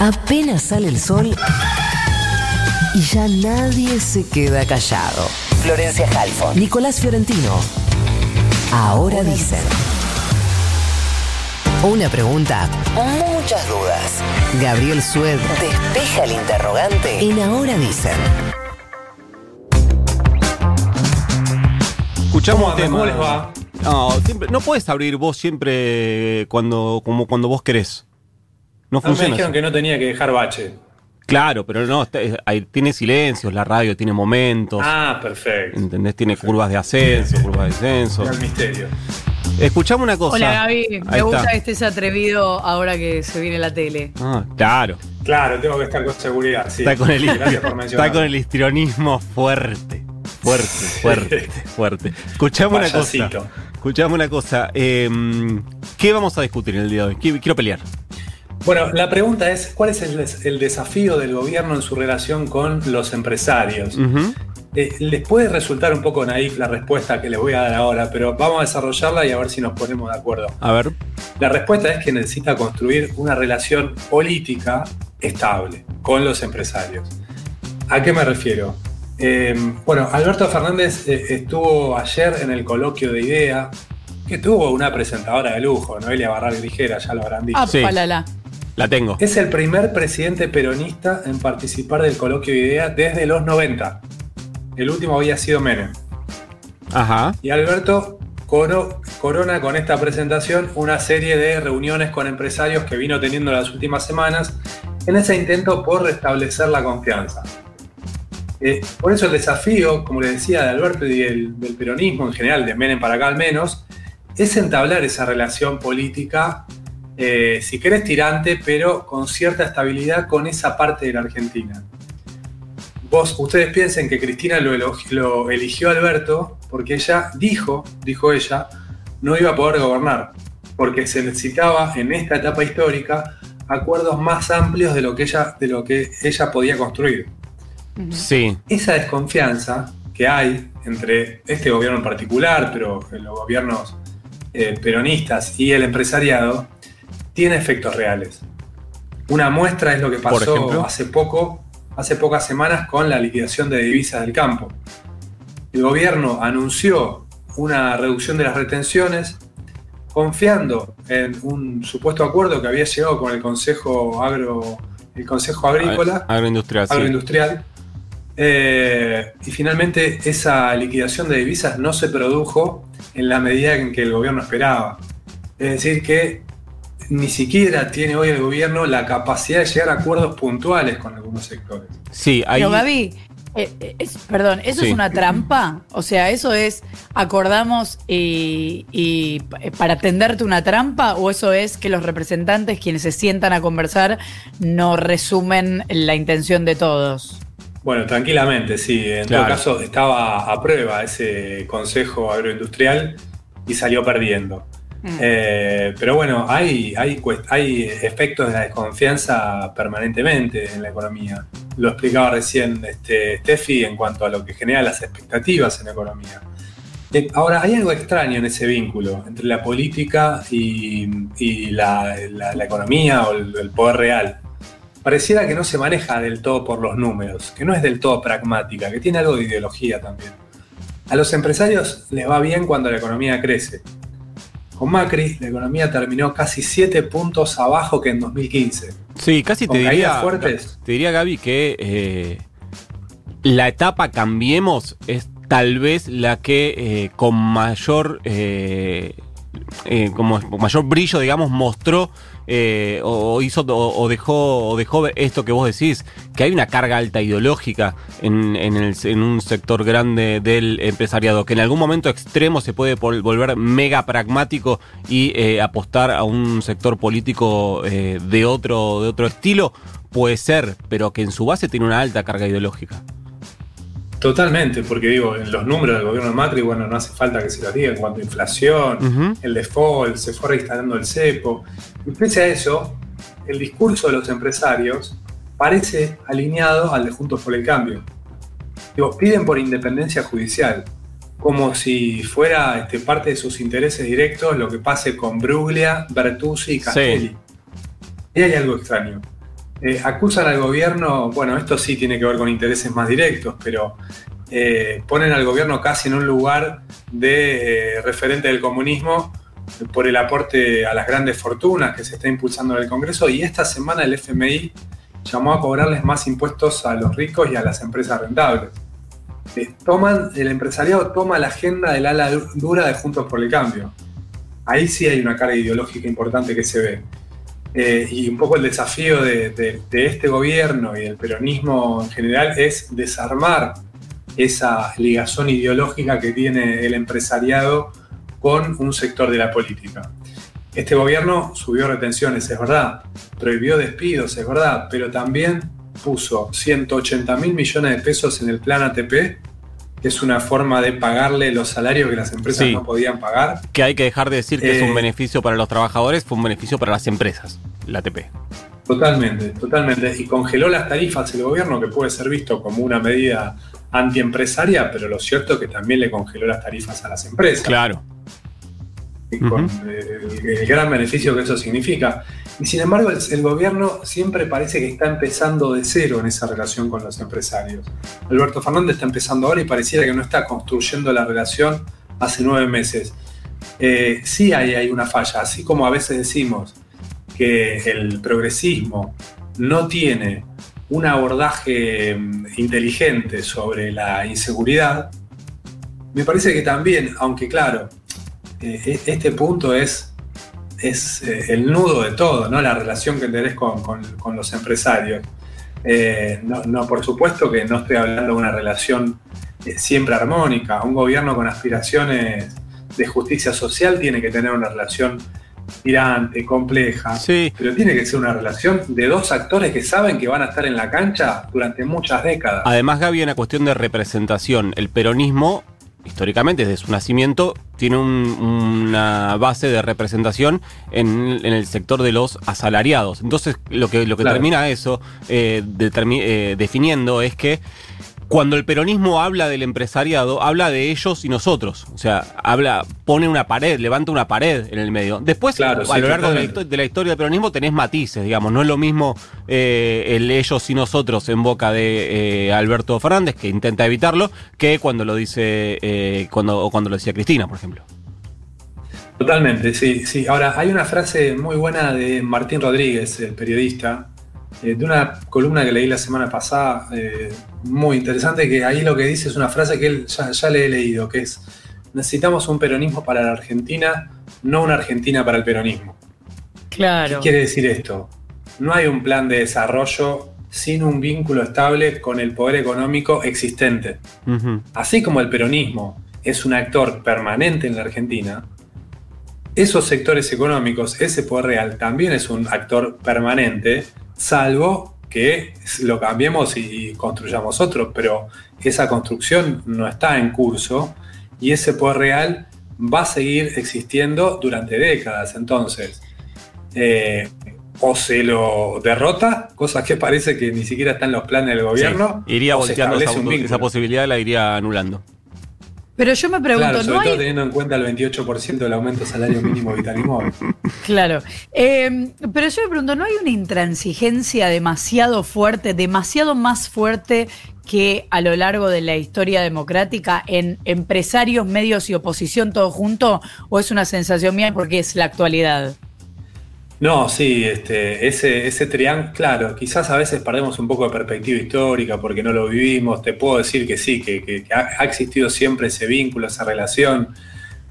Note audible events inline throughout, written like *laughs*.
Apenas sale el sol y ya nadie se queda callado. Florencia Halfon, Nicolás Fiorentino. Ahora dicen. Una pregunta, muchas dudas. Gabriel Sued despeja el interrogante en Ahora dicen. Escuchamos tema. ¿Cómo les va? No, siempre, no puedes abrir vos siempre cuando, como cuando vos querés. No No, me funciona. dijeron así. que no tenía que dejar bache. Claro, pero no, está- es- ahí tiene silencios, la radio tiene momentos. Ah, perfecto. ¿Entendés? Tiene curvas de ascenso, curvas de descenso. El misterio. Escuchamos una cosa. Hola Gaby, Ahí me gusta está. que estés atrevido ahora que se viene la tele. Ah, claro. Claro, tengo que estar con seguridad. Sí. Está con el Gracias por mencionar. está con el histrionismo fuerte. Fuerte, fuerte, fuerte. Escuchamos una cosa. Escuchamos una cosa. eh, ¿Qué vamos a discutir en el día de hoy? Qui- Quiero pelear. Bueno, la pregunta es, ¿cuál es el, des- el desafío del gobierno en su relación con los empresarios? Eh, les puede resultar un poco naif la respuesta que les voy a dar ahora, pero vamos a desarrollarla y a ver si nos ponemos de acuerdo. A ver. La respuesta es que necesita construir una relación política estable con los empresarios. ¿A qué me refiero? Eh, bueno, Alberto Fernández eh, estuvo ayer en el coloquio de IDEA, que tuvo una presentadora de lujo, Noelia Barral Grijera, ya lo habrán dicho. Ah, Sí. palala. La tengo. Es el primer presidente peronista en participar del coloquio de IDEA desde los 90. El último había sido Menem. Ajá. Y Alberto coro- corona con esta presentación una serie de reuniones con empresarios que vino teniendo las últimas semanas en ese intento por restablecer la confianza. Eh, por eso el desafío, como les decía, de Alberto y del, del peronismo en general, de Menem para acá al menos, es entablar esa relación política, eh, si querés tirante, pero con cierta estabilidad con esa parte de la Argentina. Vos, ustedes piensen que Cristina lo, eligió Alberto porque ella dijo, dijo ella, no iba a poder gobernar, porque se necesitaba en esta etapa histórica acuerdos más amplios de lo que ella, de lo que ella podía construir. Sí. Esa desconfianza que hay entre este gobierno en particular, pero los gobiernos eh, peronistas y el empresariado, tiene efectos reales. Una muestra es lo que pasó hace poco, hace pocas semanas con la liquidación de divisas del campo. El gobierno anunció una reducción de las retenciones, confiando en un supuesto acuerdo que había llegado con el Consejo Agro, el Consejo Agrícola Agroindustrial, sí. agroindustrial. Eh, y finalmente esa liquidación de divisas no se produjo en la medida en que el gobierno esperaba. Es decir, que ni siquiera tiene hoy el gobierno la capacidad de llegar a acuerdos puntuales con algunos sectores. Sí, ahí. Pero Gaby, eh, eh, es- perdón, ¿eso Sí. es una trampa? O sea, ¿eso es acordamos y, y, eh, para tenderte una trampa? ¿O eso es que los representantes, quienes se sientan a conversar, no resumen la intención de todos? Bueno, tranquilamente, sí. En Claro. todo caso, estaba a prueba ese Consejo Agroindustrial y salió perdiendo. Mm. Eh, pero bueno, hay, hay, hay efectos de la desconfianza permanentemente en la economía. Lo explicaba recién este, Steffi en cuanto a lo que genera las expectativas en la economía. Eh, Ahora, hay algo extraño en ese vínculo entre la política y, y la, la- la economía o el, el poder real. Pareciera que no se maneja del todo por los números, que no es del todo pragmática, que tiene algo de ideología también. A los empresarios les va bien cuando la economía crece. Con Macri, la economía terminó casi 7 puntos abajo que en 2015. Sí, casi te diría. fuertes. Te diría, Gaby, que eh, la etapa Cambiemos es tal vez la que eh, con mayor. eh, como mayor brillo, digamos, mostró eh, o, hizo o, dejó o dejó esto que vos decís, que hay una carga alta ideológica en, en un sector grande del empresariado, que en algún momento extremo se puede volver mega pragmático y eh, apostar a un sector político eh, de otro de otro estilo, puede ser, pero que en su base tiene una alta carga ideológica. Totalmente, porque digo, en los números del gobierno de Macri, bueno, no hace falta que se los diga en cuanto a inflación, el default, se fue reinstalando el cepo. Y pese a eso, el discurso de los empresarios parece alineado al de Juntos por el Cambio. Digo, piden por independencia judicial, como si fuera este, parte de sus intereses directos lo que pase con Bruglia, Bertuzzi y Castelli. Y hay algo extraño. Eh, acusan al gobierno, bueno, esto sí tiene que ver con intereses más directos, pero eh, ponen al gobierno casi en un lugar de eh, referente del comunismo por el aporte a las grandes fortunas que se está impulsando en el Congreso y esta semana el FMI llamó a cobrarles más impuestos a los ricos y a las empresas rentables. toman, el empresariado toma la agenda del ala dura de Juntos por el Cambio. Ahí sí hay una carga ideológica importante que se ve. Eh, y un poco el desafío de, este gobierno y del peronismo en general es desarmar esa ligazón ideológica que tiene el empresariado con un sector de la política. Este gobierno subió retenciones, es verdad, prohibió despidos, es verdad, pero también puso 180 mil millones de pesos en el plan ATP que es una forma de pagarle los salarios que las empresas no podían pagar. Que hay que dejar de decir que es un Eh, beneficio para los trabajadores, fue un beneficio para las empresas, la ATP. Totalmente, totalmente. Y congeló las tarifas el gobierno, que puede ser visto como una medida antiempresaria, pero lo cierto es que también le congeló las tarifas a las empresas. Claro. Con el, gran beneficio que eso significa. Y sin embargo, el, el gobierno siempre parece que está empezando de cero en esa relación con los empresarios. Alberto Fernández está empezando ahora y pareciera que no está construyendo la relación hace nueve meses. Eh, sí hay, hay una falla, así como a veces decimos que el progresismo no tiene un abordaje mm, inteligente sobre la inseguridad, me parece que también, aunque claro, eh, e- este punto es, es eh, el nudo de todo, ¿no? La relación que tenés con, con- con los empresarios. Eh, no, no, por supuesto que no estoy hablando de una relación eh, siempre armónica. Un gobierno con aspiraciones de justicia social tiene que tener una relación tirante, compleja, Sí. pero tiene que ser una relación de dos actores que saben que van a estar en la cancha durante muchas décadas. Además, Gaby, hay una cuestión de representación. El peronismo, históricamente, desde su nacimiento, tiene un- una base de representación en, en el sector de los asalariados. Entonces, lo que, lo que Claro. termina eso eh, eh, definiendo es que cuando el peronismo habla del empresariado, habla de ellos y nosotros. O sea, habla, pone una pared, levanta una pared en el medio. Después, Claro, a sí, lo largo la, de la historia del peronismo tenés matices, digamos. No es lo mismo eh, el ellos y nosotros en boca de eh, Alberto Fernández, que intenta evitarlo, que cuando lo dice, eh, cuando, o cuando lo decía Cristina, por ejemplo. Totalmente, sí, sí. Ahora, hay una frase muy buena de Martín Rodríguez, el periodista, eh, de una columna que leí la semana pasada, eh, muy interesante, que ahí lo que dice es una frase que él ya, ya le he leído, que es, necesitamos un peronismo para la Argentina, no una Argentina para el peronismo. ¿Qué Claro. quiere decir esto? No hay un plan de desarrollo sin un vínculo estable con el poder económico existente. Así como el peronismo es un actor permanente en la Argentina, esos sectores económicos, ese poder real, también es un actor permanente, salvo que lo cambiemos y construyamos otro, pero esa construcción no está en curso y ese poder real va a seguir existiendo durante décadas. Entonces, eh, o se lo derrota, cosa que parece que ni siquiera está en los planes del gobierno, Sí, iría o se volteando esa, establece un esa posibilidad, la iría anulando. Pero yo me pregunto, Claro, sobre ¿no todo hay teniendo en cuenta el 28% del aumento salario mínimo vital y móvil. Claro. Eh, pero yo me pregunto, ¿no hay una intransigencia demasiado fuerte, demasiado más fuerte que a lo largo de la historia democrática en empresarios, medios y oposición todo junto? ¿O es una sensación mía porque es la actualidad? No, sí, este, ese, ese triángulo, claro, quizás a veces perdemos un poco de perspectiva histórica porque no lo vivimos. Te puedo decir que sí, que, ha existido siempre ese vínculo, esa relación,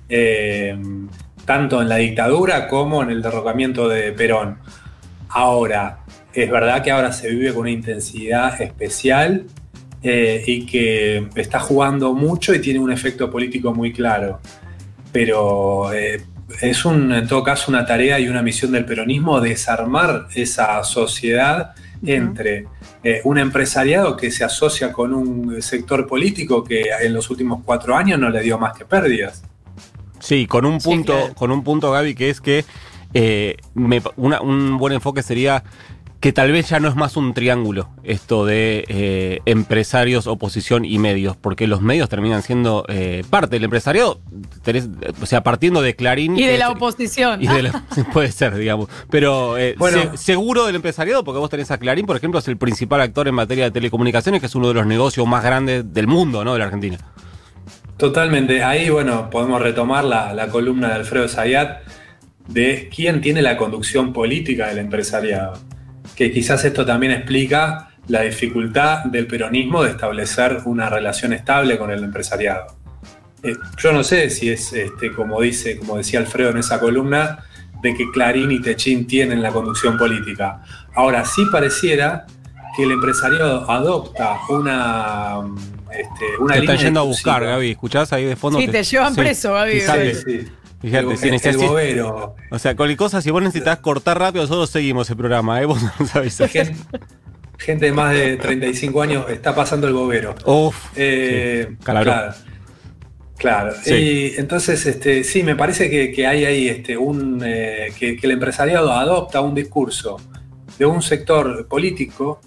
eh, tanto en la dictadura como en el derrocamiento de Perón. Ahora, es verdad que ahora se vive con una intensidad especial eh, y que está jugando mucho y tiene un efecto político muy claro. Pero eh, es un, en todo caso una tarea y una misión del peronismo desarmar esa sociedad entre eh, un empresariado que se asocia con un sector político que en los últimos cuatro años no le dio más que pérdidas. Sí, con un Sí, punto, claro. con un punto, Gaby, que es que eh, me- una- un buen enfoque sería que tal vez ya no es más un triángulo esto de eh, empresarios, oposición y medios, porque los medios terminan siendo eh, parte del empresariado, tenés, o sea, partiendo de Clarín. Y de la oposición. y de la- *laughs* puede ser, digamos. Pero eh, Bueno. se- seguro del empresariado, porque vos tenés a Clarín, por ejemplo, es el principal actor en materia de telecomunicaciones, que es uno de los negocios más grandes del mundo, ¿no? De la Argentina. Totalmente. Ahí, bueno, podemos retomar la, la columna de Alfredo Zayat de quién tiene la conducción política del empresariado. Que quizás esto también explica la dificultad del peronismo de establecer una relación estable con el empresariado. Eh, yo no sé si es este, como dice, como decía Alfredo en esa columna, de que Clarín y Techín tienen la conducción política. Ahora sí pareciera que el empresariado adopta una, este, una Te línea están yendo a buscar. Gaby. ¿Escuchás ahí de fondo? Sí, te llevan preso, Gaby. Sí, sí. Fíjate, el, si el necesitas- bobero. O sea, cualquier cosa, si vos necesitas cortar rápido, nosotros seguimos el programa, ¿eh? *laughs* Vos no sabés. Gente, gente de más de 35 años está pasando el bobero. Uf. Eh, sí. Claro. Claro. Sí. Y entonces, este, sí, me parece que, que hay ahí este, un, eh, que, que el empresariado adopta un discurso de un sector político,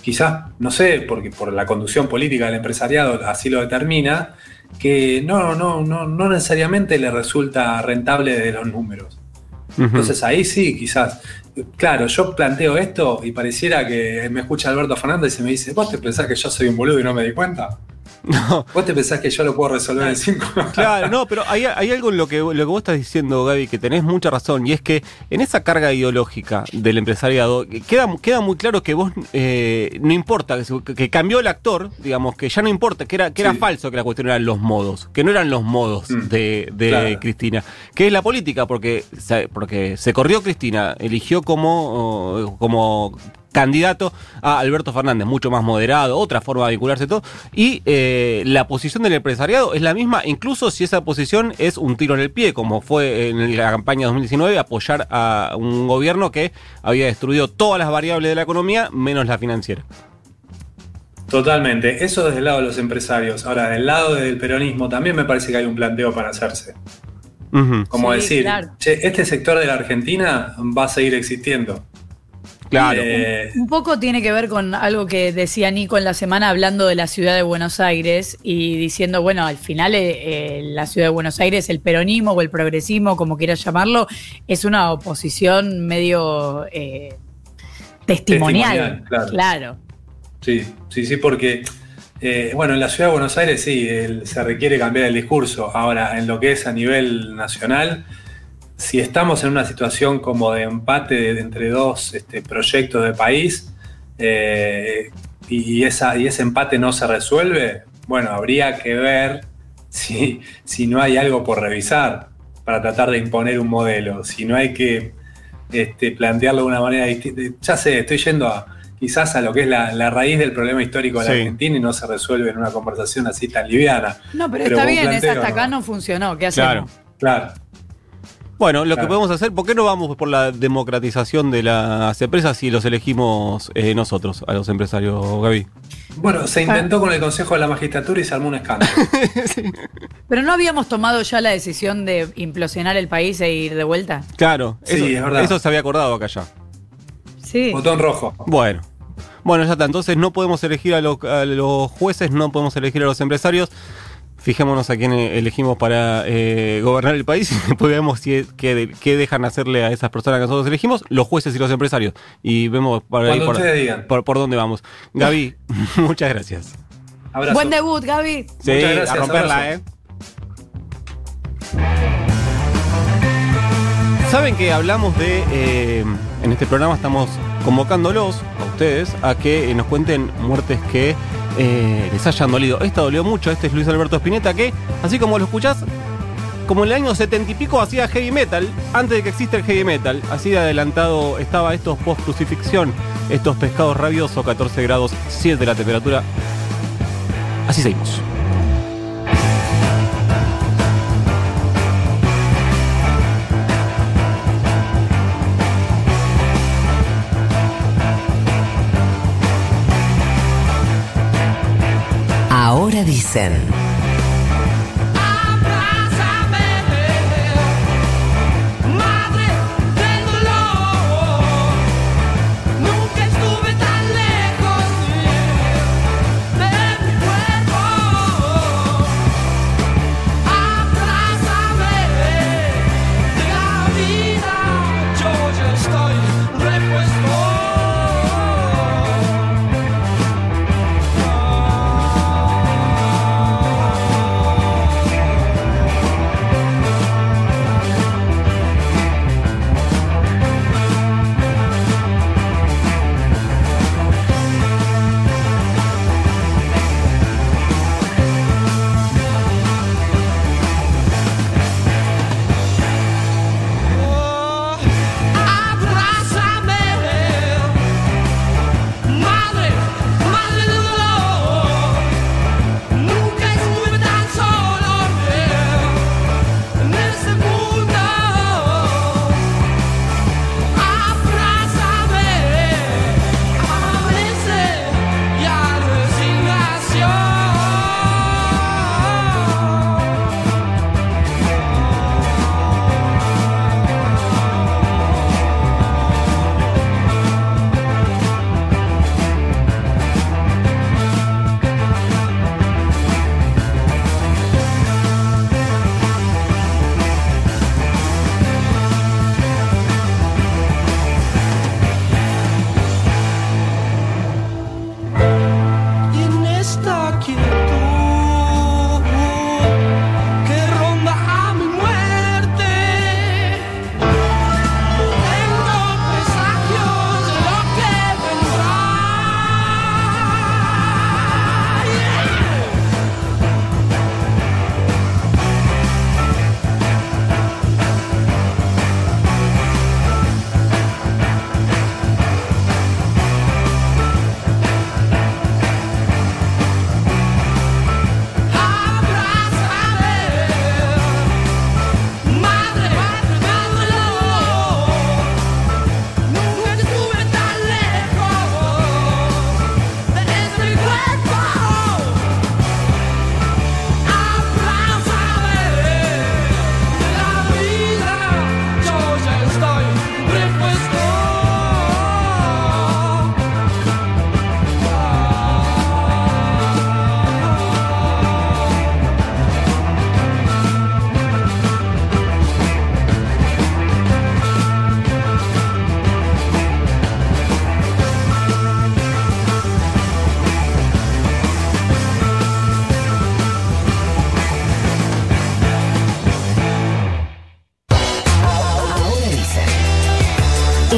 quizás, no sé, porque por la conducción política del empresariado así lo determina, que no, no, no, no necesariamente le resulta rentable de los números. Entonces ahí sí, quizás. Claro, yo planteo esto y pareciera que me escucha Alberto Fernández y me dice, ¿vos te pensás que yo soy un boludo y no me di cuenta? No, ¿Vos te pensás que yo lo puedo resolver en cinco? Claro, no, pero hay, hay algo en lo que, lo que vos estás diciendo, Gaby, que tenés mucha razón, y es que en esa carga ideológica del empresariado, que queda, queda muy claro que vos eh, no importa, que, cambió el actor, digamos, que ya no importa, que era, que era falso que la cuestión eran los modos, que no eran los modos Mm, de, de claro. Cristina, que es la política, porque, se- porque se corrió Cristina, eligió como, como candidato a Alberto Fernández, mucho más moderado, otra forma de vincularse todo, y eh, la posición del empresariado es la misma, incluso si esa posición es un tiro en el pie, como fue en la campaña 2019, apoyar a un gobierno que había destruido todas las variables de la economía, menos la financiera. Totalmente. Eso desde el lado de los empresarios. Ahora, del lado del peronismo también me parece que hay un planteo para hacerse. Como Sí, decir, claro. che, este sector de la Argentina va a seguir existiendo. Claro. Eh, Un poco tiene que ver con algo que decía Nico en la semana hablando de la ciudad de Buenos Aires y diciendo, bueno, al final eh, eh, la ciudad de Buenos Aires, el peronismo o el progresismo, como quieras llamarlo, es una oposición medio eh, testimonial. Testimonial, claro. claro. Sí, sí, sí, porque, eh, bueno, en la ciudad de Buenos Aires sí, el- se requiere cambiar el discurso. Ahora, en lo que es a nivel nacional, si estamos en una situación como de empate de- entre dos este, proyectos de país eh, y, esa, y ese empate no se resuelve, bueno, habría que ver *laughs* si, si no hay algo por revisar para tratar de imponer un modelo, si no hay que este, plantearlo de una manera distinta. Ya sé, estoy yendo a, quizás a lo que es la, la raíz del problema histórico de la Sí. Argentina y no se resuelve en una conversación así tan liviana. No, pero, Pero está bien, esa hasta acá no. no funcionó. ¿Qué hacemos? Claro. Claro. Bueno, lo que podemos hacer, ¿por qué no vamos por la democratización de las empresas si los elegimos eh, nosotros, a los empresarios, Gaby? Bueno, se intentó con el Consejo de la Magistratura y se armó un escándalo. *laughs* Pero no habíamos tomado ya la decisión de implosionar el país e ir de vuelta. Claro, Sí, eso, es verdad. eso se había acordado acá ya. Sí. Botón rojo. Bueno. Bueno, ya está. Entonces no podemos elegir a, los- a los jueces, no podemos elegir a los empresarios. Fijémonos a quién eh, elegimos para eh, gobernar el país *laughs* y después vemos si, qué, qué dejan hacerle a esas personas que nosotros elegimos, los jueces y los empresarios. Y vemos por ahí por, dónde vamos. Gaby, *laughs* *laughs* muchas gracias. Abrazo. Buen debut, Gaby. Sí, Muchas gracias, a romperla, abrazo. ¿eh? Saben que hablamos de. eh, en este programa estamos convocándolos a ustedes a que eh, nos cuenten muertes que eh, les hayan dolido. Esta dolió mucho. Este es Luis Alberto Spinetta, que, así como lo escuchás, como en el año 70 y pico hacía heavy metal, antes de que exista el heavy metal. Así de adelantado estaba estos post crucifixión, estos pescados rabiosos, 14 grados 7 la temperatura. Así seguimos. Ahora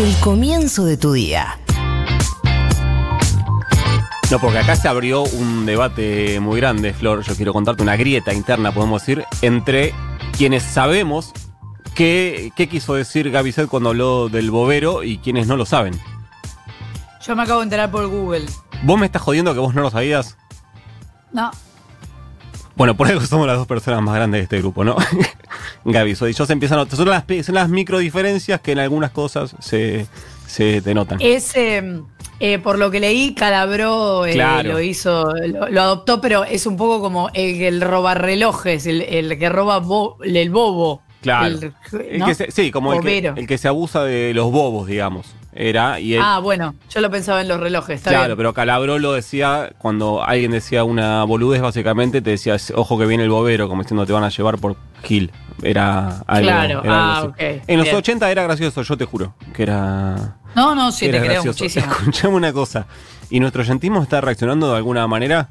dicen. comienzo de tu día. No, porque acá se abrió un debate muy grande, Flor. Yo quiero contarte una grieta interna, podemos decir, entre quienes sabemos qué, qué quiso decir Gavicet cuando habló del bobero y quienes no lo saben. Yo me acabo de enterar por Google. ¿Vos me estás jodiendo que vos no lo sabías? No. Bueno, por eso somos las dos personas más grandes de este grupo, ¿no? *laughs* Gaby, y yo se empiezan a. Son las, son las micro diferencias que en algunas cosas se, se denotan. Es, eh, eh, por lo que leí, Calabró eh, Claro. lo hizo, lo, lo adoptó, pero es un poco como el, el roba relojes, el, el que roba bo- el bobo. Claro. El, El ¿no? que se- sí, como que, el que se abusa de los bobos, digamos. Era, y él, Ah, bueno, yo lo pensaba en los relojes, está claro, bien. pero Calabró lo decía cuando alguien decía una boludez, básicamente te decía, ojo que viene el bobero, como diciendo te van a llevar por Gil. Era algo. Claro, era ah, algo En los bien. 80 era gracioso, yo te juro, que era. No, no, sí, era te creo gracioso. muchísimo. *laughs* Escuchame una cosa. ¿Y nuestro oyentismo está reaccionando de alguna manera?